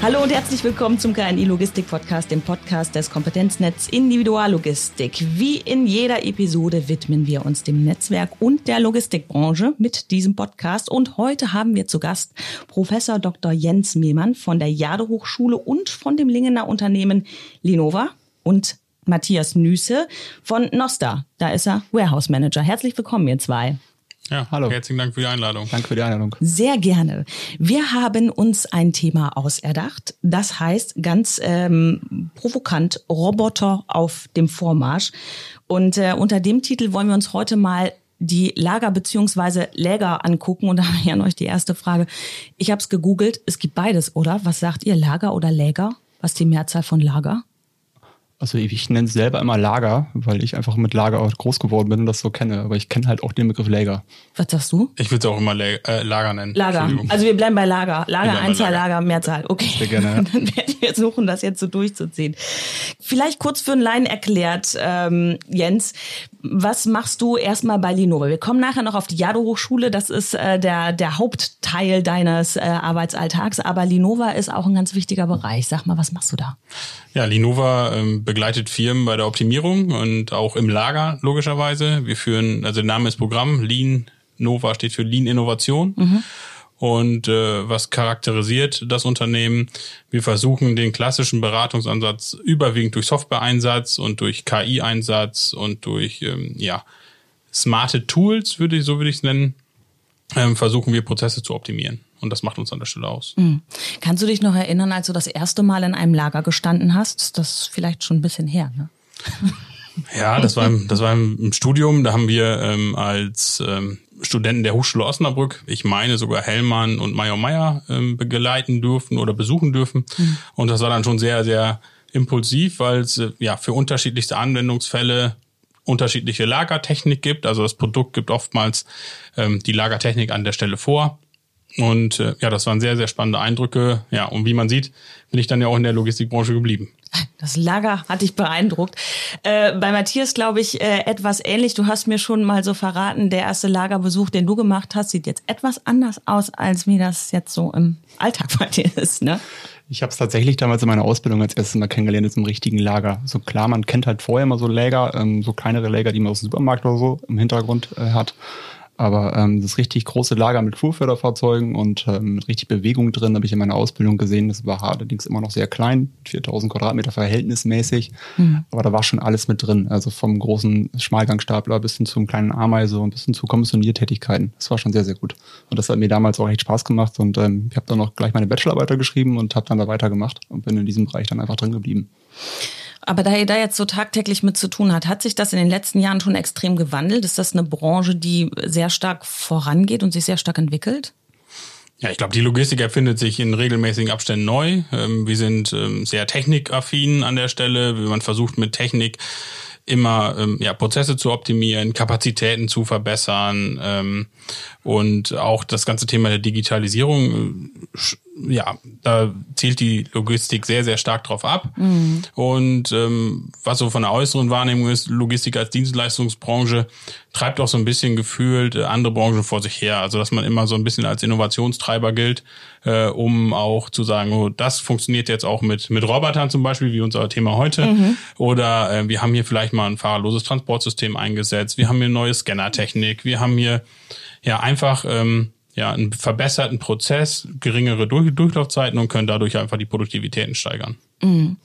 Hallo und herzlich willkommen zum KNI Logistik Podcast, dem Podcast des Kompetenznetz Individuallogistik. Wie in jeder Episode widmen wir uns dem Netzwerk und der Logistikbranche mit diesem Podcast. Und heute haben wir zu Gast Professor Dr. Jens Mehmann von der Jade Hochschule und von dem Lingener Unternehmen Linova und Matthias Nüsse von Nosta. Da ist er Warehouse Manager. Herzlich willkommen, ihr zwei. Ja, hallo. Herzlichen Dank für die Einladung. Danke für die Einladung. Sehr gerne. Wir haben uns ein Thema auserdacht. Das heißt ganz ähm, provokant Roboter auf dem Vormarsch. Und äh, unter dem Titel wollen wir uns heute mal die Lager beziehungsweise Läger angucken. Und da habe ich an euch die erste Frage. Ich habe es gegoogelt. Es gibt beides, oder? Was sagt ihr, Lager oder Läger? Was ist die Mehrzahl von Lager? Also ich nenne es selber immer Lager, weil ich einfach mit Lager auch groß geworden bin und das so kenne. Aber ich kenne halt auch den Begriff Lager. Was sagst du? Ich würde es auch immer Lag äh, Lager nennen. Lager. Also wir bleiben bei Lager. Lager, Einzahl, Lager. Lager, Mehrzahl. Okay. Sehr gerne. Dann werden wir versuchen, das jetzt so durchzuziehen. Vielleicht kurz für einen Laien erklärt, ähm, Jens, was machst du erstmal bei Linova? Wir kommen nachher noch auf die Jado-Hochschule. Das ist äh, der, der Hauptteil deines äh, Arbeitsalltags. Aber Linova ist auch ein ganz wichtiger Bereich. Sag mal, was machst du da? Ja, Linova ähm, begleitet Firmen bei der Optimierung und auch im Lager logischerweise. Wir führen, also der Name ist Programm, Lean Nova steht für Lean Innovation. Mhm. Und äh, was charakterisiert das Unternehmen? Wir versuchen den klassischen Beratungsansatz überwiegend durch Software-Einsatz und durch KI-Einsatz und durch ähm, ja smarte Tools, würde ich so würde ich es nennen, ähm, versuchen wir Prozesse zu optimieren. Und das macht uns an der Stelle aus. Mhm. Kannst du dich noch erinnern, als du das erste Mal in einem Lager gestanden hast? Das ist vielleicht schon ein bisschen her, ne? Ja, das war im, das war im Studium. Da haben wir ähm, als ähm, Studenten der Hochschule Osnabrück, ich meine sogar Hellmann und Major Meyer ähm, begleiten dürfen oder besuchen dürfen. Mhm. Und das war dann schon sehr, sehr impulsiv, weil es äh, ja für unterschiedlichste Anwendungsfälle unterschiedliche Lagertechnik gibt. Also das Produkt gibt oftmals ähm, die Lagertechnik an der Stelle vor. Und äh, ja, das waren sehr, sehr spannende Eindrücke. Ja, und wie man sieht, bin ich dann ja auch in der Logistikbranche geblieben. Das Lager hat dich beeindruckt. Äh, bei Matthias glaube ich äh, etwas ähnlich. Du hast mir schon mal so verraten, der erste Lagerbesuch, den du gemacht hast, sieht jetzt etwas anders aus, als wie das jetzt so im Alltag bei dir ist, ne? Ich habe es tatsächlich damals in meiner Ausbildung als erstes Mal kennengelernt, jetzt im richtigen Lager. So klar, man kennt halt vorher mal so Läger, ähm, so kleinere Läger, die man aus dem Supermarkt oder so im Hintergrund äh, hat. Aber ähm, das richtig große Lager mit Fuhrförderfahrzeugen und ähm, mit richtig Bewegung drin habe ich in meiner Ausbildung gesehen. Das war allerdings immer noch sehr klein, 4000 Quadratmeter verhältnismäßig. Mhm. Aber da war schon alles mit drin. Also vom großen Schmalgangstapler bis hin zum kleinen Ameise und bis hin zu Kommissioniertätigkeiten. Das war schon sehr, sehr gut. Und das hat mir damals auch echt Spaß gemacht. Und ähm, ich habe dann noch gleich meine Bachelorarbeit geschrieben und habe dann da weitergemacht und bin in diesem Bereich dann einfach drin geblieben. Aber da ihr da jetzt so tagtäglich mit zu tun hat, hat sich das in den letzten Jahren schon extrem gewandelt? Ist das eine Branche, die sehr stark vorangeht und sich sehr stark entwickelt? Ja, ich glaube, die Logistik erfindet sich in regelmäßigen Abständen neu. Ähm, wir sind ähm, sehr technikaffin an der Stelle. Man versucht mit Technik immer ähm, ja, Prozesse zu optimieren, Kapazitäten zu verbessern und auch das ganze Thema der Digitalisierung, äh, ja, da zielt die Logistik sehr, sehr stark drauf ab. Mhm. Und ähm, was so von der äußeren Wahrnehmung ist, Logistik als Dienstleistungsbranche treibt auch so ein bisschen gefühlt äh, andere Branchen vor sich her. Also dass man immer so ein bisschen als Innovationstreiber gilt, äh, um auch zu sagen, oh, das funktioniert jetzt auch mit, mit Robotern zum Beispiel, wie unser Thema heute. Mhm. Oder äh, wir haben hier vielleicht mal ein fahrerloses Transportsystem eingesetzt, wir haben hier neue Scannertechnik, wir haben hier ja einfach ähm, ja einen verbesserten Prozess, geringere Durch Durchlaufzeiten und können dadurch einfach die Produktivitäten steigern. Mhm.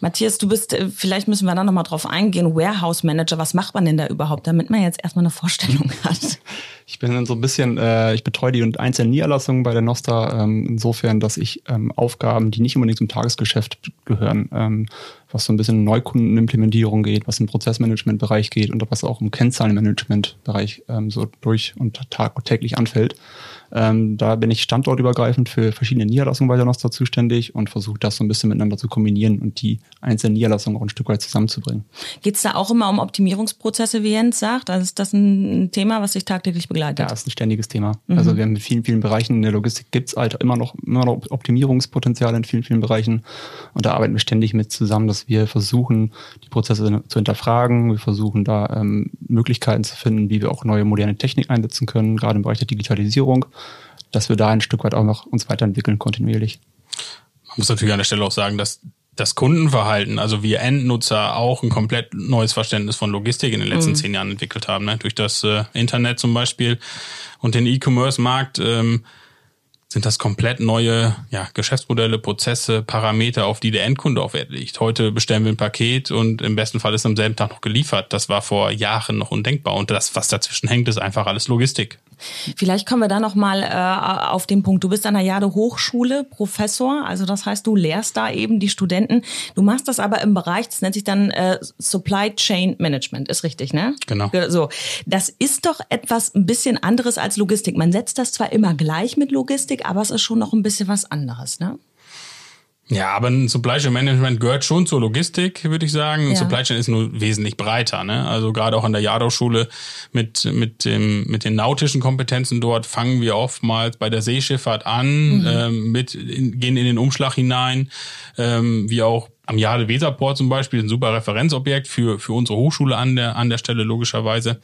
Matthias, du bist, äh, vielleicht müssen wir da nochmal drauf eingehen, Warehouse Manager, was macht man denn da überhaupt, damit man jetzt erstmal eine Vorstellung hat? Ich bin dann so ein bisschen, äh, ich betreue die einzelnen Niederlassungen bei der Nosta, ähm, insofern, dass ich ähm, Aufgaben, die nicht unbedingt zum Tagesgeschäft gehören, ähm, was so ein bisschen Neukundenimplementierung geht, was im Prozessmanagementbereich geht und was auch im Kennzahlenmanagementbereich ähm, so durch und tagtäglich anfällt. Ähm, da bin ich standortübergreifend für verschiedene Niederlassungen bei der Nostra zuständig und versuche das so ein bisschen miteinander zu kombinieren und die einzelnen Niederlassungen auch ein Stück weit zusammenzubringen. Geht es da auch immer um Optimierungsprozesse, wie Jens sagt? Also ist das ein Thema, was sich tagtäglich begleitet? Ja, ist ein ständiges Thema. Mhm. Also wir haben in vielen, vielen Bereichen in der Logistik gibt's halt immer noch, immer noch Optimierungspotenziale in vielen, vielen Bereichen. Und da arbeiten wir ständig mit zusammen, dass wir versuchen, die Prozesse zu hinterfragen. Wir versuchen da ähm, Möglichkeiten zu finden, wie wir auch neue moderne Technik einsetzen können, gerade im Bereich der Digitalisierung dass wir da ein Stück weit auch noch uns weiterentwickeln kontinuierlich. Man muss natürlich an der Stelle auch sagen, dass das Kundenverhalten, also wir Endnutzer auch ein komplett neues Verständnis von Logistik in den letzten mhm. zehn Jahren entwickelt haben. Ne? Durch das äh, Internet zum Beispiel und den E-Commerce-Markt ähm, sind das komplett neue ja, Geschäftsmodelle, Prozesse, Parameter, auf die der Endkunde auch Wert legt. Heute bestellen wir ein Paket und im besten Fall ist am selben Tag noch geliefert. Das war vor Jahren noch undenkbar. Und das, was dazwischen hängt, ist einfach alles Logistik. Vielleicht kommen wir da noch mal äh, auf den Punkt. Du bist an der Jade Hochschule Professor, also das heißt, du lehrst da eben die Studenten. Du machst das aber im Bereich, das nennt sich dann äh, Supply Chain Management, ist richtig, ne? Genau. So, das ist doch etwas ein bisschen anderes als Logistik. Man setzt das zwar immer gleich mit Logistik, aber es ist schon noch ein bisschen was anderes, ne? Ja, aber ein Supply Chain Management gehört schon zur Logistik, würde ich sagen. Ja. Supply Chain ist nur wesentlich breiter. Ne? Also gerade auch an der Jadau-Schule mit, mit, dem, mit den nautischen Kompetenzen dort fangen wir oftmals bei der Seeschifffahrt an, mhm. ähm, mit, in, gehen in den Umschlag hinein, ähm, wie auch am Jade Weserport zum Beispiel, ein super Referenzobjekt für, für unsere Hochschule an der, an der Stelle logischerweise.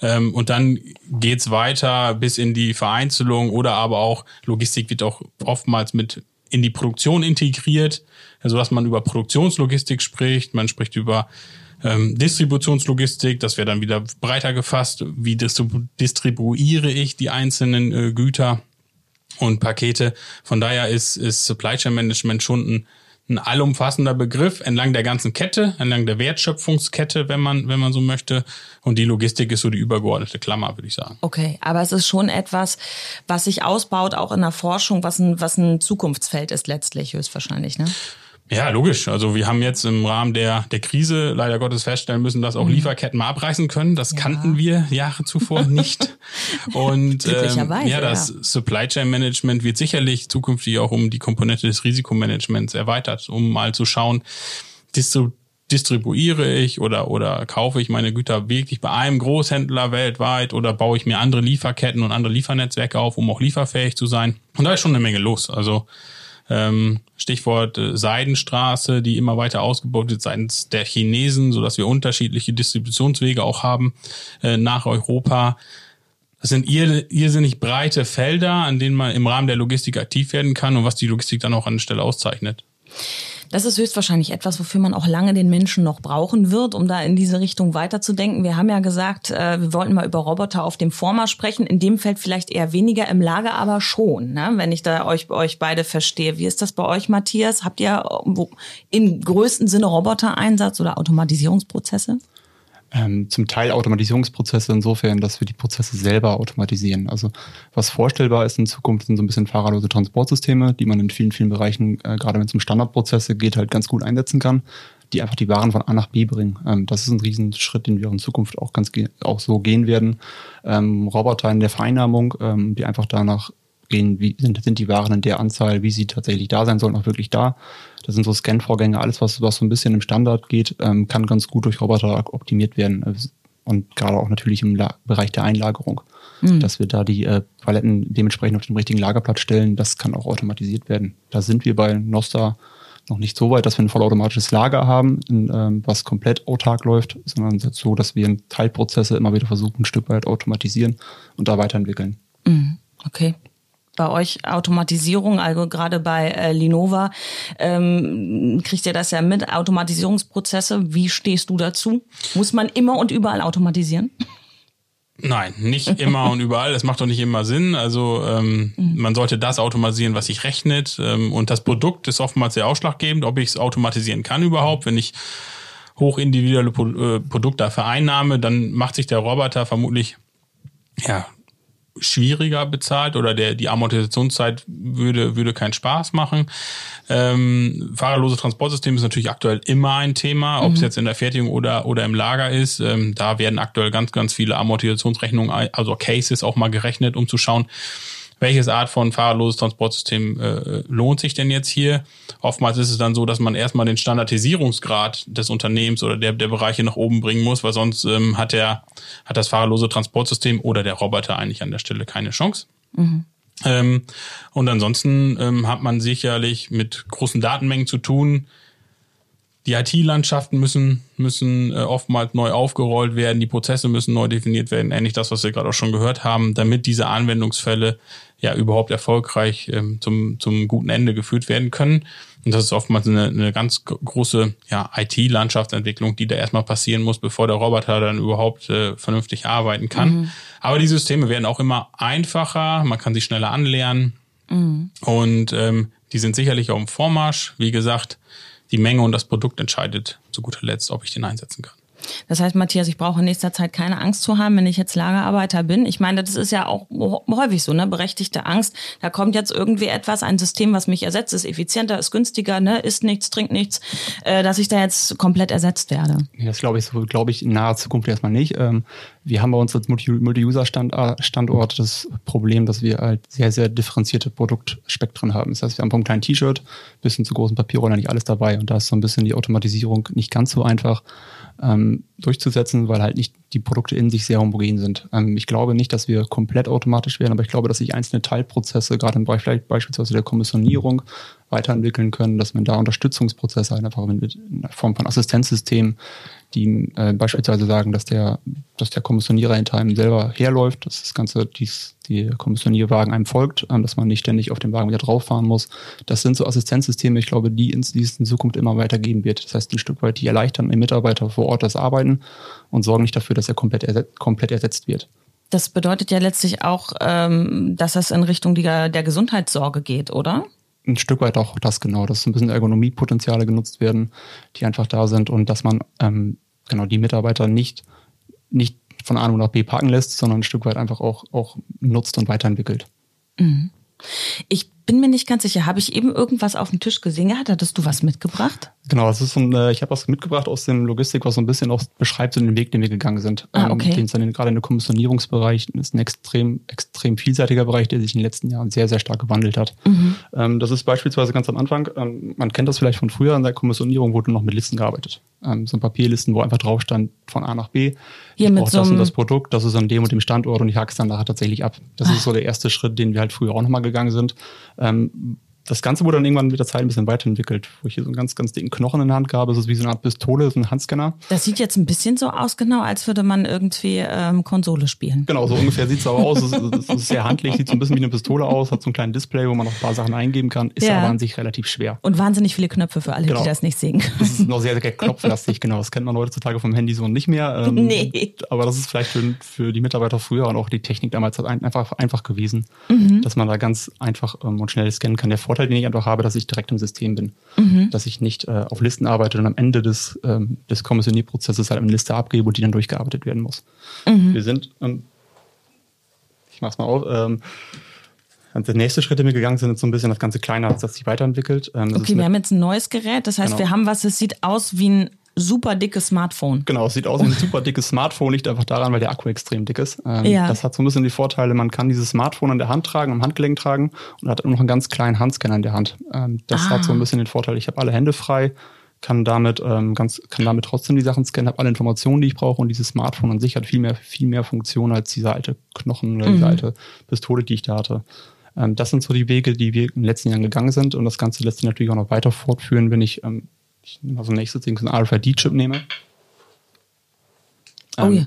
Ähm, und dann geht's weiter bis in die Vereinzelung oder aber auch Logistik wird auch oftmals mit in die Produktion integriert, also dass man über Produktionslogistik spricht, man spricht über ähm, Distributionslogistik, das wäre dann wieder breiter gefasst, wie distribu distribuiere ich die einzelnen äh, Güter und Pakete. Von daher ist, ist Supply Chain Management schon ein ein allumfassender Begriff entlang der ganzen Kette, entlang der Wertschöpfungskette, wenn man, wenn man so möchte. Und die Logistik ist so die übergeordnete Klammer, würde ich sagen. Okay, aber es ist schon etwas, was sich ausbaut, auch in der Forschung, was ein, was ein Zukunftsfeld ist letztlich höchstwahrscheinlich, ne? Ja, logisch. Also wir haben jetzt im Rahmen der, der Krise leider Gottes feststellen müssen, dass auch mhm. Lieferketten mal abreißen können. Das ja. kannten wir Jahre zuvor nicht. Und ähm, ja, das ja. Supply Chain Management wird sicherlich zukünftig auch um die Komponente des Risikomanagements erweitert, um mal zu schauen, distrib distribuiere ich oder, oder kaufe ich meine Güter wirklich bei einem Großhändler weltweit oder baue ich mir andere Lieferketten und andere Liefernetzwerke auf, um auch lieferfähig zu sein. Und da ist schon eine Menge los. Also ähm, Stichwort äh, Seidenstraße, die immer weiter ausgebaut wird seitens der Chinesen, so dass wir unterschiedliche Distributionswege auch haben äh, nach Europa. Das sind ir irrsinnig breite Felder, an denen man im Rahmen der Logistik aktiv werden kann und was die Logistik dann auch an der Stelle auszeichnet. Das ist höchstwahrscheinlich etwas, wofür man auch lange den Menschen noch brauchen wird, um da in diese Richtung weiterzudenken. Wir haben ja gesagt, äh, wir wollten mal über Roboter auf dem Vormarsch sprechen. In dem Feld vielleicht eher weniger im Lager, aber schon, ne? wenn ich da euch, euch beide verstehe. Wie ist das bei euch, Matthias? Habt ihr im größten Sinne Roboter-Einsatz oder Automatisierungsprozesse? Ähm, zum Teil Automatisierungsprozesse insofern, dass wir die Prozesse selber automatisieren. Also was vorstellbar ist in Zukunft sind so ein bisschen fahrerlose Transportsysteme, die man in vielen, vielen Bereichen, äh, gerade wenn es um Standardprozesse geht, halt ganz gut einsetzen kann, die einfach die Waren von A nach B bringen. Ähm, das ist ein Riesenschritt, den wir in Zukunft auch ganz auch so gehen werden. Ähm, Roboter in der Vereinnahmung, ähm, die einfach danach gehen, wie sind, sind die Waren in der Anzahl, wie sie tatsächlich da sein sollen, auch wirklich da. Das sind so Scan-Vorgänge, alles, was, was so ein bisschen im Standard geht, ähm, kann ganz gut durch Roboter optimiert werden. Und gerade auch natürlich im La Bereich der Einlagerung. Mhm. Dass wir da die äh, Paletten dementsprechend auf den richtigen Lagerplatz stellen, das kann auch automatisiert werden. Da sind wir bei Nosta noch nicht so weit, dass wir ein vollautomatisches Lager haben, in, ähm, was komplett autark läuft, sondern so, dass wir Teilprozesse immer wieder versuchen, ein Stück weit automatisieren und da weiterentwickeln. Mhm. Okay bei euch Automatisierung, also gerade bei äh, Linova, ähm, kriegt ihr das ja mit, Automatisierungsprozesse. Wie stehst du dazu? Muss man immer und überall automatisieren? Nein, nicht immer und überall. Das macht doch nicht immer Sinn. Also ähm, mhm. man sollte das automatisieren, was sich rechnet. Ähm, und das Produkt ist oftmals sehr ausschlaggebend, ob ich es automatisieren kann überhaupt. Wenn ich hochindividuelle Pro äh, Produkte vereinnahme, dann macht sich der Roboter vermutlich ja schwieriger bezahlt oder der die Amortisationszeit würde würde keinen Spaß machen. Ähm, fahrerlose Transportsystem ist natürlich aktuell immer ein Thema, ob mhm. es jetzt in der Fertigung oder oder im Lager ist. Ähm, da werden aktuell ganz ganz viele Amortisationsrechnungen, also Cases auch mal gerechnet, um zu schauen, welches Art von fahrerloses Transportsystem äh, lohnt sich denn jetzt hier? Oftmals ist es dann so, dass man erstmal den Standardisierungsgrad des Unternehmens oder der, der Bereiche nach oben bringen muss, weil sonst ähm, hat der, hat das fahrerlose Transportsystem oder der Roboter eigentlich an der Stelle keine Chance. Mhm. Ähm, und ansonsten ähm, hat man sicherlich mit großen Datenmengen zu tun, die IT-Landschaften müssen, müssen äh, oftmals neu aufgerollt werden, die Prozesse müssen neu definiert werden, ähnlich das, was wir gerade auch schon gehört haben, damit diese Anwendungsfälle ja überhaupt erfolgreich ähm, zum, zum guten Ende geführt werden können. Und das ist oftmals eine, eine ganz große ja, IT-Landschaftsentwicklung, die da erstmal passieren muss, bevor der Roboter dann überhaupt äh, vernünftig arbeiten kann. Mhm. Aber die Systeme werden auch immer einfacher, man kann sie schneller anlernen. Mhm. Und ähm, die sind sicherlich auch im Vormarsch. Wie gesagt, die Menge und das Produkt entscheidet zu guter Letzt, ob ich den einsetzen kann. Das heißt, Matthias, ich brauche in nächster Zeit keine Angst zu haben, wenn ich jetzt Lagerarbeiter bin. Ich meine, das ist ja auch häufig so, ne? Berechtigte Angst. Da kommt jetzt irgendwie etwas, ein System, was mich ersetzt, ist effizienter, ist günstiger, ne? Isst nichts, trinkt nichts, äh, dass ich da jetzt komplett ersetzt werde. Das glaube ich so, glaube ich, in naher Zukunft erstmal nicht. Ähm, wir haben bei uns als Multi-User-Standort das Problem, dass wir halt sehr, sehr differenzierte Produktspektren haben. Das heißt, wir haben vom kleinen T-Shirt bis hin zu großen Papierrollen nicht alles dabei und da ist so ein bisschen die Automatisierung nicht ganz so einfach ähm, durchzusetzen, weil halt nicht die Produkte in sich sehr homogen sind. Ähm, ich glaube nicht, dass wir komplett automatisch werden, aber ich glaube, dass sich einzelne Teilprozesse, gerade im Bereich vielleicht beispielsweise der Kommissionierung, weiterentwickeln können, dass man da Unterstützungsprozesse halt einfach in Form von Assistenzsystemen die äh, beispielsweise sagen, dass der, dass der Kommissionierer hinter einem selber herläuft, dass das Ganze, dies, die Kommissionierwagen einem folgt, ähm, dass man nicht ständig auf den Wagen wieder drauffahren muss. Das sind so Assistenzsysteme, ich glaube, die es in Zukunft immer weiter geben wird. Das heißt, ein Stück weit, die erleichtern den Mitarbeiter vor Ort das Arbeiten und sorgen nicht dafür, dass er komplett, erset komplett ersetzt wird. Das bedeutet ja letztlich auch, ähm, dass das in Richtung der, der Gesundheitssorge geht, oder? ein Stück weit auch das genau, dass ein bisschen Ergonomiepotenziale genutzt werden, die einfach da sind und dass man ähm, genau die Mitarbeiter nicht, nicht von A nach B parken lässt, sondern ein Stück weit einfach auch, auch nutzt und weiterentwickelt. Mhm. Ich bin mir nicht ganz sicher. Habe ich eben irgendwas auf dem Tisch gesehen? Ja, hattest du was mitgebracht? Genau, das ist so ein, äh, ich habe was mitgebracht aus dem Logistik, was so ein bisschen auch beschreibt so den Weg, den wir gegangen sind. Ah, okay. Ähm, den dann gerade in der Kommissionierungsbereich ist ein extrem, extrem vielseitiger Bereich, der sich in den letzten Jahren sehr, sehr stark gewandelt hat. Mhm. Ähm, das ist beispielsweise ganz am Anfang, ähm, man kennt das vielleicht von früher, in der Kommissionierung wurde noch mit Listen gearbeitet. Ähm, so ein Papierlisten, wo einfach drauf stand von A nach B. Hier mit so das und das Produkt, das ist an dem und dem Standort und ich hack's dann nachher tatsächlich ab. Das ah. ist so der erste Schritt, den wir halt früher auch nochmal gegangen sind. Ähm, das Ganze wurde dann irgendwann mit der Zeit ein bisschen weiterentwickelt, wo ich hier so einen ganz, ganz dicken Knochen in der Hand habe. Das ist wie so eine Art Pistole, so ein Handscanner. Das sieht jetzt ein bisschen so aus, genau, als würde man irgendwie ähm, Konsole spielen. Genau, so ungefähr sieht es aber aus. Es ist, es ist sehr handlich, sieht so ein bisschen wie eine Pistole aus, hat so ein kleines Display, wo man noch ein paar Sachen eingeben kann, ist ja. aber an sich relativ schwer. Und wahnsinnig viele Knöpfe für alle, genau. die das nicht sehen können. Das ist noch sehr, sehr knopflastig, genau. Das kennt man heutzutage vom Handy so nicht mehr. Ähm, nee. Aber das ist vielleicht für, für die Mitarbeiter früher und auch die Technik damals einfach, einfach gewesen, mhm. dass man da ganz einfach ähm, und schnell scannen kann. Der Vorteil, den ich einfach habe, dass ich direkt im System bin. Mhm. Dass ich nicht äh, auf Listen arbeite und am Ende des, ähm, des Kommissionierprozesses halt eine Liste abgebe und die dann durchgearbeitet werden muss. Mhm. Wir sind, ähm, ich mach's mal auf, ähm, der nächste Schritt, den wir gegangen sind, ist so ein bisschen das ganze kleine, das sich weiterentwickelt. Ähm, okay, wir haben jetzt ein neues Gerät, das heißt, genau. wir haben was, es sieht aus wie ein super dickes Smartphone. Genau, es sieht aus wie ein super dickes Smartphone, liegt einfach daran, weil der Akku extrem dick ist. Ähm, ja. Das hat so ein bisschen die Vorteile, man kann dieses Smartphone an der Hand tragen, am Handgelenk tragen und hat noch einen ganz kleinen Handscanner in der Hand. Ähm, das ah. hat so ein bisschen den Vorteil, ich habe alle Hände frei, kann damit ähm, ganz, kann damit trotzdem die Sachen scannen, habe alle Informationen, die ich brauche und dieses Smartphone an sich hat viel mehr, viel mehr Funktion als diese alte Knochen oder mhm. diese alte Pistole, die ich da hatte. Ähm, das sind so die Wege, die wir in den letzten Jahren gegangen sind und das Ganze lässt sich natürlich auch noch weiter fortführen, wenn ich ähm, ich nehme also nächstes Ding einen RFID-Chip nehme. Oh ähm, ja.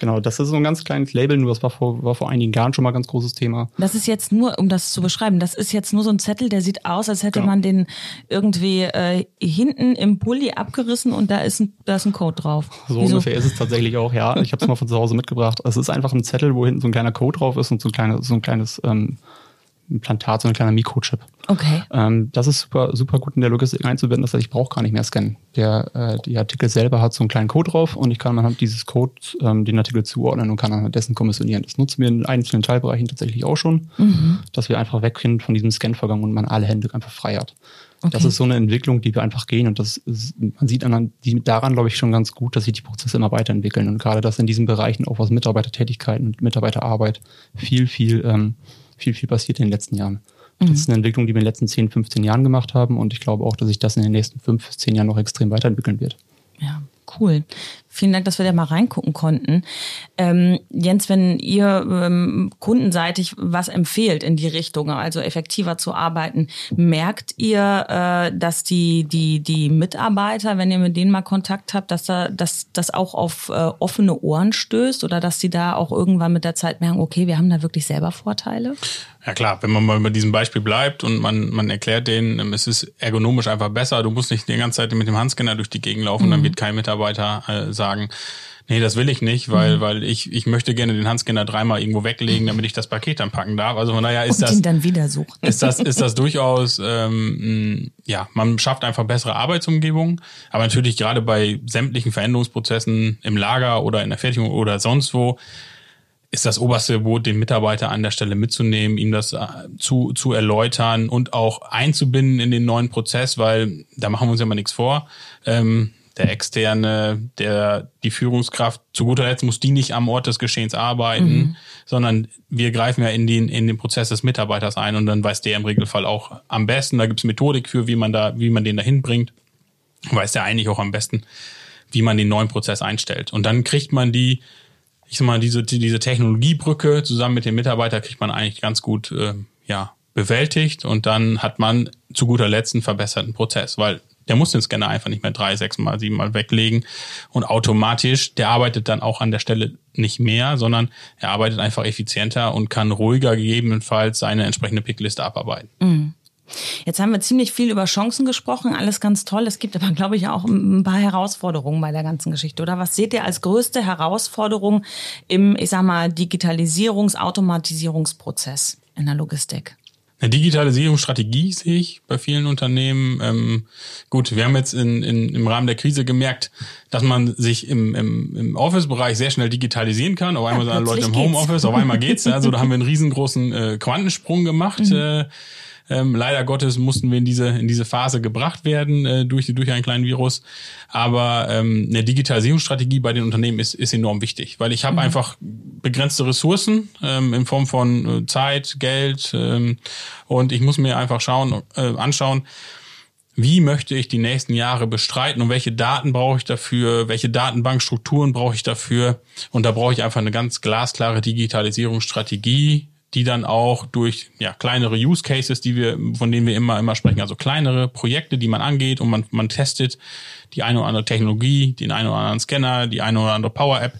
Genau, das ist so ein ganz kleines Label, nur das war vor, war vor einigen Jahren schon mal ein ganz großes Thema. Das ist jetzt nur, um das zu beschreiben, das ist jetzt nur so ein Zettel, der sieht aus, als hätte genau. man den irgendwie äh, hinten im Pulli abgerissen und da ist ein, da ist ein Code drauf. So Wieso? ungefähr ist es tatsächlich auch, ja. Ich habe es mal von zu Hause mitgebracht. Es ist einfach ein Zettel, wo hinten so ein kleiner Code drauf ist und so ein, kleine, so ein kleines ähm, Implantat, so ein kleiner Mikrochip. Okay. Ähm, das ist super, super gut in der Logistik einzubinden. Das heißt, ich brauche gar nicht mehr scannen. Der, äh, die Artikel selber hat so einen kleinen Code drauf und ich kann anhand dieses Codes ähm, den Artikel zuordnen und kann anhand dessen kommissionieren. Das nutzen wir in einzelnen Teilbereichen tatsächlich auch schon, mhm. dass wir einfach weggehen von diesem Scanvorgang und man alle Hände einfach frei hat. Okay. Das ist so eine Entwicklung, die wir einfach gehen und das ist, man sieht an, die, daran, glaube ich, schon ganz gut, dass sich die Prozesse immer weiterentwickeln und gerade dass in diesen Bereichen auch was Mitarbeitertätigkeiten und Mitarbeiterarbeit viel, viel ähm, viel, viel passiert in den letzten Jahren. Das ist eine Entwicklung, die wir in den letzten 10, 15 Jahren gemacht haben und ich glaube auch, dass sich das in den nächsten 5 bis 10 Jahren noch extrem weiterentwickeln wird. Ja, cool. Vielen Dank, dass wir da mal reingucken konnten. Ähm, Jens, wenn ihr ähm, kundenseitig was empfehlt in die Richtung, also effektiver zu arbeiten, merkt ihr, äh, dass die, die, die Mitarbeiter, wenn ihr mit denen mal Kontakt habt, dass da, dass das auch auf äh, offene Ohren stößt oder dass sie da auch irgendwann mit der Zeit merken, okay, wir haben da wirklich selber Vorteile? Ja klar, wenn man mal bei diesem Beispiel bleibt und man, man erklärt denen, ähm, es ist ergonomisch einfach besser, du musst nicht die ganze Zeit mit dem Handscanner durch die Gegend laufen, mhm. dann wird kein Mitarbeiter äh, sagen, nee, das will ich nicht, weil, mhm. weil ich, ich möchte gerne den Handscanner dreimal irgendwo weglegen, damit ich das Paket dann packen darf. Also von daher ist und das. Dann wieder suchen. Ist das, ist das durchaus, ähm, ja, man schafft einfach bessere Arbeitsumgebungen. Aber natürlich gerade bei sämtlichen Veränderungsprozessen im Lager oder in der Fertigung oder sonst wo, ist das oberste Gebot, den Mitarbeiter an der Stelle mitzunehmen, ihm das äh, zu, zu erläutern und auch einzubinden in den neuen Prozess, weil da machen wir uns ja mal nichts vor. Ähm, der externe, der die Führungskraft, zu guter Letzt muss die nicht am Ort des Geschehens arbeiten, mhm. sondern wir greifen ja in den, in den Prozess des Mitarbeiters ein und dann weiß der im Regelfall auch am besten. Da gibt's Methodik für, wie man da, wie man den dahin bringt. Weiß der eigentlich auch am besten, wie man den neuen Prozess einstellt. Und dann kriegt man die ich sag mal, diese, diese Technologiebrücke zusammen mit dem Mitarbeiter kriegt man eigentlich ganz gut äh, ja, bewältigt und dann hat man zu guter Letzt einen verbesserten Prozess, weil der muss den Scanner einfach nicht mehr drei, sechs Mal, sieben Mal weglegen und automatisch, der arbeitet dann auch an der Stelle nicht mehr, sondern er arbeitet einfach effizienter und kann ruhiger gegebenenfalls seine entsprechende Pickliste abarbeiten. Mhm. Jetzt haben wir ziemlich viel über Chancen gesprochen, alles ganz toll. Es gibt aber, glaube ich, auch ein paar Herausforderungen bei der ganzen Geschichte. Oder was seht ihr als größte Herausforderung im, ich sag mal, Digitalisierungs-, Automatisierungsprozess in der Logistik? Eine Digitalisierungsstrategie sehe ich bei vielen Unternehmen. Ähm, gut, wir haben jetzt in, in, im Rahmen der Krise gemerkt, dass man sich im, im, im Office-Bereich sehr schnell digitalisieren kann. Auf einmal ja, sind alle Leute im Homeoffice, auf einmal geht's. Also da haben wir einen riesengroßen äh, Quantensprung gemacht. Mhm. Äh, ähm, leider Gottes mussten wir in diese, in diese Phase gebracht werden äh, durch, durch einen kleinen Virus. Aber ähm, eine Digitalisierungsstrategie bei den Unternehmen ist, ist enorm wichtig, weil ich habe mhm. einfach begrenzte Ressourcen ähm, in Form von äh, Zeit, Geld ähm, und ich muss mir einfach schauen, äh, anschauen, wie möchte ich die nächsten Jahre bestreiten und welche Daten brauche ich dafür, welche Datenbankstrukturen brauche ich dafür. Und da brauche ich einfach eine ganz glasklare Digitalisierungsstrategie, die dann auch durch ja, kleinere Use Cases, die wir, von denen wir immer, immer sprechen, also kleinere Projekte, die man angeht und man, man testet die eine oder andere Technologie, den einen oder anderen Scanner, die eine oder andere Power App,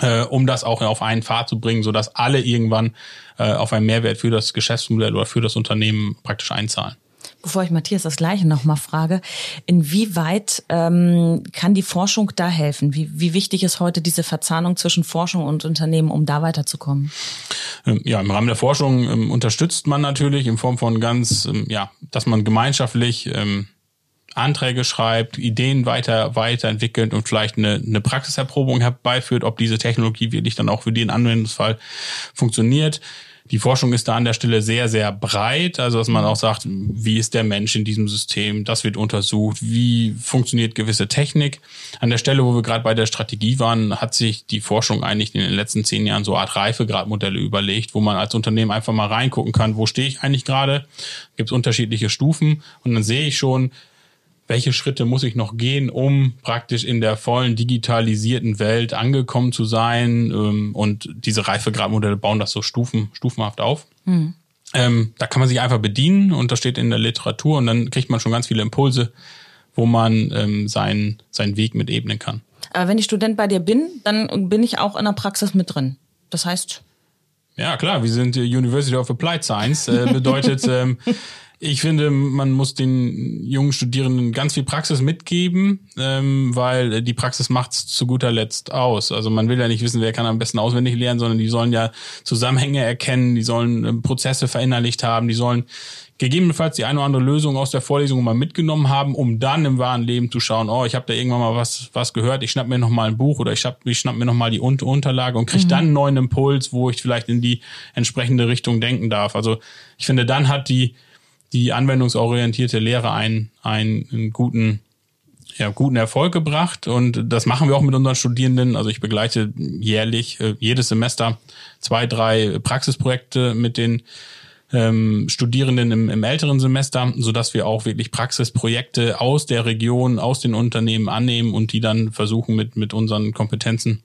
äh, um das auch auf einen Pfad zu bringen, sodass alle irgendwann äh, auf einen Mehrwert für das Geschäftsmodell oder für das Unternehmen praktisch einzahlen bevor ich Matthias das Gleiche nochmal frage, inwieweit ähm, kann die Forschung da helfen? Wie, wie wichtig ist heute diese Verzahnung zwischen Forschung und Unternehmen, um da weiterzukommen? Ähm, ja, im Rahmen der Forschung ähm, unterstützt man natürlich in Form von ganz, ähm, ja, dass man gemeinschaftlich ähm, Anträge schreibt, Ideen weiter weiterentwickelt und vielleicht eine, eine Praxiserprobung herbeiführt, ob diese Technologie wirklich dann auch für den Anwendungsfall funktioniert. Die Forschung ist da an der Stelle sehr, sehr breit, also dass man auch sagt, wie ist der Mensch in diesem System, das wird untersucht, wie funktioniert gewisse Technik. An der Stelle, wo wir gerade bei der Strategie waren, hat sich die Forschung eigentlich in den letzten zehn Jahren so Art Reifegradmodelle überlegt, wo man als Unternehmen einfach mal reingucken kann, wo stehe ich eigentlich gerade, gibt es unterschiedliche Stufen? Und dann sehe ich schon, welche Schritte muss ich noch gehen, um praktisch in der vollen digitalisierten Welt angekommen zu sein. Ähm, und diese Reifegradmodelle bauen das so stufen, stufenhaft auf. Mhm. Ähm, da kann man sich einfach bedienen und das steht in der Literatur und dann kriegt man schon ganz viele Impulse, wo man ähm, seinen, seinen Weg mit ebnen kann. Aber wenn ich Student bei dir bin, dann bin ich auch in der Praxis mit drin. Das heißt, ja, klar, wir sind University of Applied Science. Äh, bedeutet, ähm, ich finde, man muss den jungen Studierenden ganz viel Praxis mitgeben, ähm, weil die Praxis macht's zu guter Letzt aus. Also man will ja nicht wissen, wer kann am besten auswendig lernen, sondern die sollen ja Zusammenhänge erkennen, die sollen ähm, Prozesse verinnerlicht haben, die sollen gegebenenfalls die eine oder andere Lösung aus der Vorlesung mal mitgenommen haben, um dann im wahren Leben zu schauen, oh, ich habe da irgendwann mal was was gehört, ich schnapp mir noch mal ein Buch oder ich schnapp, ich schnapp mir noch mal die Unterlage und kriege mhm. dann einen neuen Impuls, wo ich vielleicht in die entsprechende Richtung denken darf. Also ich finde, dann hat die die anwendungsorientierte Lehre einen, einen guten, ja, guten Erfolg gebracht. Und das machen wir auch mit unseren Studierenden. Also ich begleite jährlich, äh, jedes Semester zwei, drei Praxisprojekte mit den ähm, Studierenden im, im älteren Semester, so dass wir auch wirklich Praxisprojekte aus der Region, aus den Unternehmen annehmen und die dann versuchen mit, mit unseren Kompetenzen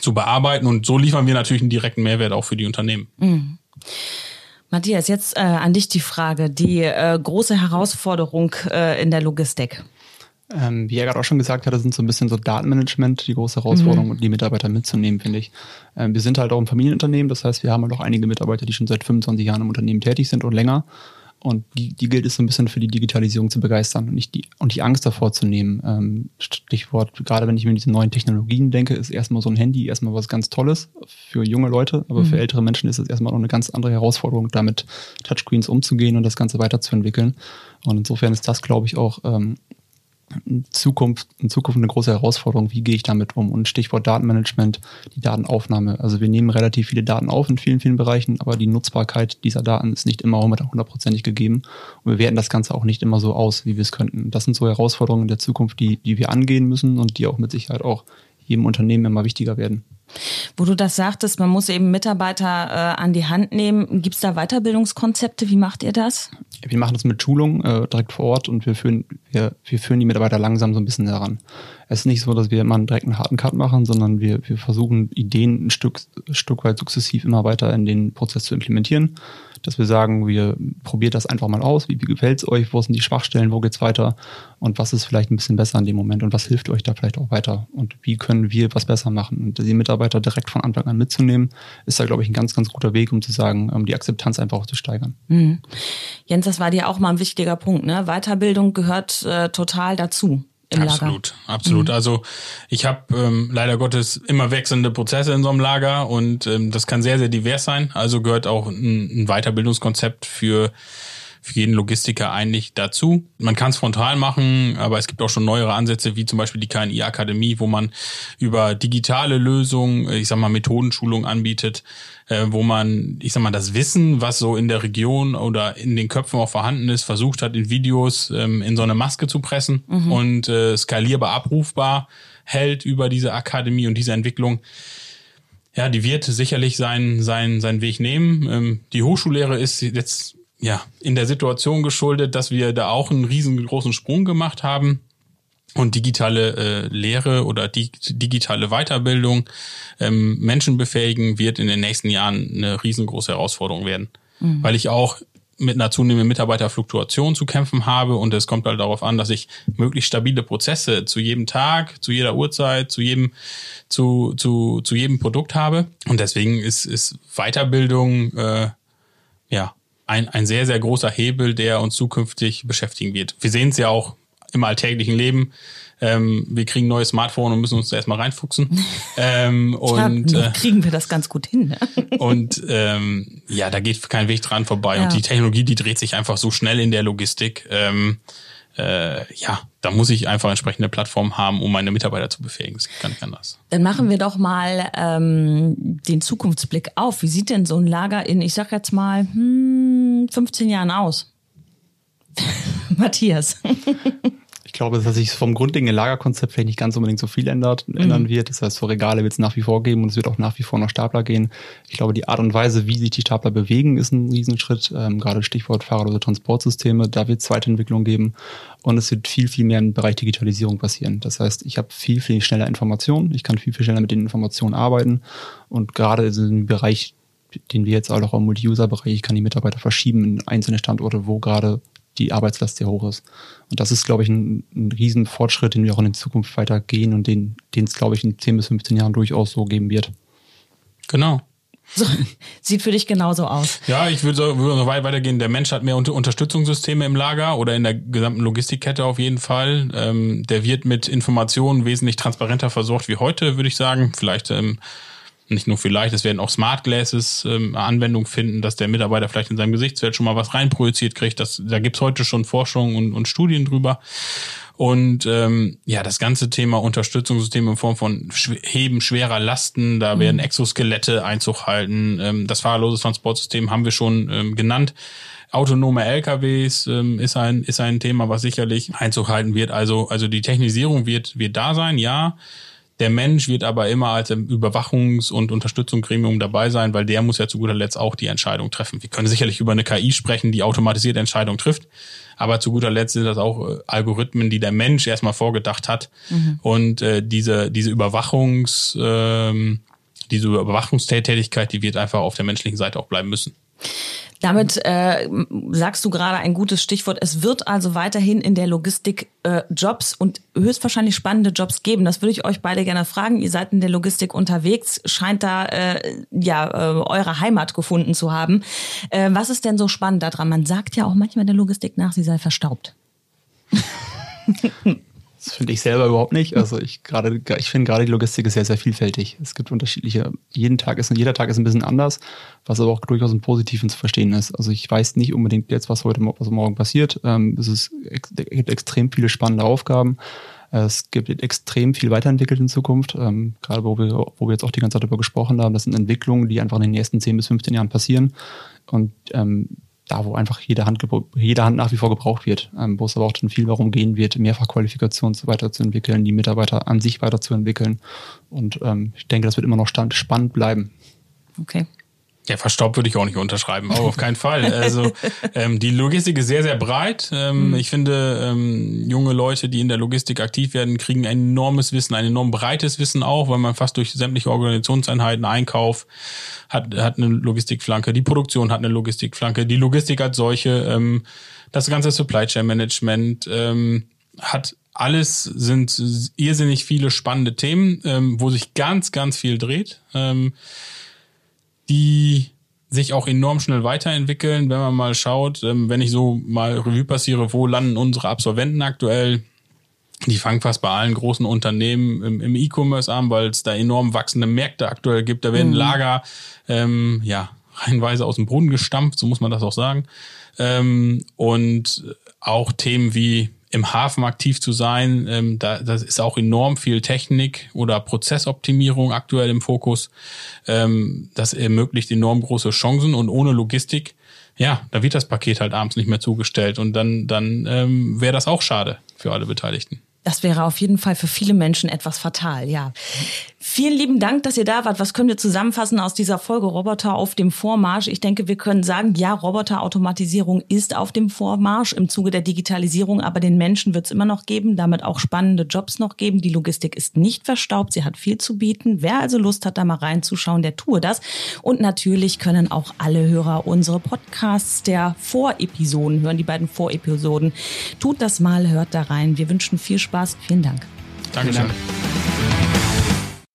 zu bearbeiten. Und so liefern wir natürlich einen direkten Mehrwert auch für die Unternehmen. Mhm. Matthias, jetzt äh, an dich die Frage, die äh, große Herausforderung äh, in der Logistik. Ähm, wie er gerade auch schon gesagt hat, sind so ein bisschen so Datenmanagement die große Herausforderung mhm. und die Mitarbeiter mitzunehmen, finde ich. Ähm, wir sind halt auch ein Familienunternehmen, das heißt, wir haben halt auch einige Mitarbeiter, die schon seit 25 Jahren im Unternehmen tätig sind und länger. Und die, die gilt es so ein bisschen für die Digitalisierung zu begeistern und nicht die, und die Angst davor zu nehmen. Ähm, Stichwort, gerade wenn ich mir diese neuen Technologien denke, ist erstmal so ein Handy erstmal was ganz Tolles für junge Leute, aber mhm. für ältere Menschen ist es erstmal noch eine ganz andere Herausforderung, damit Touchscreens umzugehen und das Ganze weiterzuentwickeln. Und insofern ist das, glaube ich, auch ähm, Zukunft, in Zukunft eine große Herausforderung. Wie gehe ich damit um? Und Stichwort Datenmanagement, die Datenaufnahme. Also wir nehmen relativ viele Daten auf in vielen, vielen Bereichen, aber die Nutzbarkeit dieser Daten ist nicht immer hundertprozentig gegeben. Und wir werten das Ganze auch nicht immer so aus, wie wir es könnten. Das sind so Herausforderungen der Zukunft, die, die wir angehen müssen und die auch mit Sicherheit auch jedem Unternehmen immer wichtiger werden. Wo du das sagtest, man muss eben Mitarbeiter äh, an die Hand nehmen. Gibt es da Weiterbildungskonzepte? Wie macht ihr das? Wir machen das mit Schulungen äh, direkt vor Ort und wir führen, wir, wir führen die Mitarbeiter langsam so ein bisschen heran. Es ist nicht so, dass wir immer einen harten Cut machen, sondern wir, wir versuchen Ideen ein Stück, Stück weit sukzessiv immer weiter in den Prozess zu implementieren dass wir sagen, wir probiert das einfach mal aus, wie, wie gefällt es euch, wo sind die Schwachstellen, wo geht's weiter und was ist vielleicht ein bisschen besser in dem Moment und was hilft euch da vielleicht auch weiter und wie können wir was besser machen. Und die Mitarbeiter direkt von Anfang an mitzunehmen, ist da, glaube ich, ein ganz, ganz guter Weg, um zu sagen, um die Akzeptanz einfach auch zu steigern. Mhm. Jens, das war dir auch mal ein wichtiger Punkt. Ne? Weiterbildung gehört äh, total dazu im Lager. Absolut, absolut. Mhm. Also ich habe ähm, leider Gottes immer wechselnde Prozesse in so einem Lager und ähm, das kann sehr, sehr divers sein. Also gehört auch ein, ein Weiterbildungskonzept für für jeden Logistiker eigentlich dazu. Man kann es frontal machen, aber es gibt auch schon neuere Ansätze, wie zum Beispiel die KNI-Akademie, wo man über digitale Lösungen, ich sag mal, Methodenschulung anbietet, äh, wo man, ich sag mal, das Wissen, was so in der Region oder in den Köpfen auch vorhanden ist, versucht hat, in Videos ähm, in so eine Maske zu pressen mhm. und äh, skalierbar abrufbar hält über diese Akademie und diese Entwicklung. Ja, die wird sicherlich seinen, seinen, seinen Weg nehmen. Ähm, die Hochschullehre ist jetzt ja, in der Situation geschuldet, dass wir da auch einen riesengroßen Sprung gemacht haben und digitale äh, Lehre oder die, digitale Weiterbildung ähm, Menschen befähigen, wird in den nächsten Jahren eine riesengroße Herausforderung werden. Mhm. Weil ich auch mit einer zunehmenden Mitarbeiterfluktuation zu kämpfen habe und es kommt halt darauf an, dass ich möglichst stabile Prozesse zu jedem Tag, zu jeder Uhrzeit, zu jedem zu zu zu jedem Produkt habe und deswegen ist ist Weiterbildung äh, ja ein, ein sehr, sehr großer Hebel, der uns zukünftig beschäftigen wird. Wir sehen es ja auch im alltäglichen Leben. Ähm, wir kriegen ein neues Smartphone und müssen uns da erstmal reinfuchsen. ähm, und ja, äh, kriegen wir das ganz gut hin. Ne? und ähm, ja, da geht kein Weg dran vorbei. Ja. Und die Technologie, die dreht sich einfach so schnell in der Logistik. Ähm, äh, ja, da muss ich einfach entsprechende Plattformen haben, um meine Mitarbeiter zu befähigen. Das kann nicht anders. Dann machen wir doch mal ähm, den Zukunftsblick auf. Wie sieht denn so ein Lager in, ich sag jetzt mal, hm, 15 Jahren aus? Matthias. Ich glaube, dass sich vom grundlegenden Lagerkonzept vielleicht nicht ganz unbedingt so viel ändert, mhm. ändern wird. Das heißt, so Regale wird es nach wie vor geben und es wird auch nach wie vor noch Stapler gehen. Ich glaube, die Art und Weise, wie sich die Stapler bewegen, ist ein Riesenschritt. Ähm, gerade Stichwort fahrerlose Transportsysteme, da wird es Weiterentwicklung geben. Und es wird viel, viel mehr im Bereich Digitalisierung passieren. Das heißt, ich habe viel, viel schneller Informationen. Ich kann viel, viel schneller mit den Informationen arbeiten. Und gerade im Bereich den wir jetzt auch im Multi-User-Bereich, ich kann die Mitarbeiter verschieben in einzelne Standorte, wo gerade die Arbeitslast sehr hoch ist. Und das ist, glaube ich, ein, ein riesen Fortschritt, den wir auch in der Zukunft weitergehen und den, den es, glaube ich, in 10 bis 15 Jahren durchaus so geben wird. Genau. So, sieht für dich genauso aus. Ja, ich würde so, würde so weit weitergehen. Der Mensch hat mehr Unter Unterstützungssysteme im Lager oder in der gesamten Logistikkette auf jeden Fall. Ähm, der wird mit Informationen wesentlich transparenter versorgt wie heute, würde ich sagen. Vielleicht ähm, nicht nur vielleicht, es werden auch Smart Glasses ähm, Anwendung finden, dass der Mitarbeiter vielleicht in seinem Gesichtsfeld schon mal was reinprojiziert kriegt. Das, da gibt's heute schon Forschung und, und Studien drüber. Und ähm, ja, das ganze Thema Unterstützungssysteme in Form von Sch Heben schwerer Lasten, da mhm. werden Exoskelette Einzug halten. Ähm, das fahrerlose Transportsystem haben wir schon ähm, genannt. Autonome LKWs ähm, ist ein ist ein Thema, was sicherlich Einzug halten wird. Also also die Technisierung wird wird da sein, ja Der Mensch wird aber immer als Überwachungs- und Unterstützungsgremium dabei sein, weil der muss ja zu guter Letzt auch die Entscheidung treffen. Wir können sicherlich über eine KI sprechen, die automatisiert Entscheidungen trifft, aber zu guter Letzt sind das auch äh, Algorithmen, die der Mensch erstmal vorgedacht hat. Mhm. Und äh, diese, diese Überwachungs, ähm, diese Überwachungstätigkeit, die wird einfach auf der menschlichen Seite auch bleiben müssen. Damit äh, sagst du gerade ein gutes Stichwort. Es wird also weiterhin in der Logistik äh, Jobs und höchstwahrscheinlich spannende Jobs geben. Das würde ich euch beide gerne fragen. Ihr seid in der Logistik unterwegs, scheint da äh, ja äh, eure Heimat gefunden zu haben. Äh, was ist denn so spannend daran? Man sagt ja auch manchmal der Logistik nach, sie sei verstaubt. Das finde ich selber überhaupt nicht. Also ich gerade, ich finde gerade die Logistik ist sehr, sehr vielfältig. Es gibt unterschiedliche, jeden Tag ist, jeder Tag ist ein bisschen anders, was aber auch durchaus im Positiven zu verstehen ist. Also ich weiß nicht unbedingt jetzt, was heute, was morgen passiert. Ähm, es, ist, es gibt extrem viele spannende Aufgaben. Es gibt extrem viel weiterentwickelt in Zukunft. Ähm, gerade wo wir, wo wir jetzt auch die ganze Zeit darüber gesprochen haben, das sind Entwicklungen, die einfach in den nächsten 10 bis 15 Jahren passieren. Und ähm, da, wo einfach jede Hand, jede Hand nach wie vor gebraucht wird, ähm, wo es aber auch dann viel darum gehen wird, Mehrfachqualifikationen weiterzuentwickeln, die Mitarbeiter an sich weiterzuentwickeln. Und ähm, ich denke, das wird immer noch spannend bleiben. Okay. Ja, verstaubt würde ich auch nicht unterschreiben, aber auf keinen Fall. Also ähm, die Logistik ist sehr, sehr breit. Ähm, mhm. Ich finde, ähm, junge Leute, die in der Logistik aktiv werden, kriegen ein enormes Wissen, ein enorm breites Wissen auch, weil man fast durch sämtliche Organisationseinheiten, Einkauf hat, hat eine Logistikflanke, die Produktion hat eine Logistikflanke, die Logistik als solche, ähm, das ganze Supply Chain Management ähm, hat alles sind irrsinnig viele spannende Themen, ähm, wo sich ganz, ganz viel dreht. Ähm, die sich auch enorm schnell weiterentwickeln, wenn man mal schaut, ähm, wenn ich so mal Revue passiere, wo landen unsere Absolventen aktuell? Die fangen fast bei allen großen Unternehmen im, im E-Commerce an, weil es da enorm wachsende Märkte aktuell gibt. Da werden mhm. Lager ähm, ja reihenweise aus dem Brunnen gestampft, so muss man das auch sagen. Ähm, und auch Themen wie im Hafen aktiv zu sein. Ähm, da, das ist auch enorm viel Technik oder Prozessoptimierung aktuell im Fokus. Ähm, das ermöglicht enorm große Chancen und ohne Logistik, ja, da wird das Paket halt abends nicht mehr zugestellt und dann, dann ähm, wäre das auch schade für alle Beteiligten. Das wäre auf jeden Fall für viele Menschen etwas fatal, ja. Vielen lieben Dank, dass ihr da wart. Was können wir zusammenfassen aus dieser Folge Roboter auf dem Vormarsch? Ich denke, wir können sagen, ja, Roboterautomatisierung ist auf dem Vormarsch im Zuge der Digitalisierung, aber den Menschen wird es immer noch geben, damit auch spannende Jobs noch geben. Die Logistik ist nicht verstaubt, sie hat viel zu bieten. Wer also Lust hat, da mal reinzuschauen, der tue das. Und natürlich können auch alle Hörer unsere Podcasts der Vorepisoden hören, die beiden Vorepisoden. Tut das mal, hört da rein. Wir wünschen viel Spaß. Vielen Dank. Dankeschön. Vielen Dank.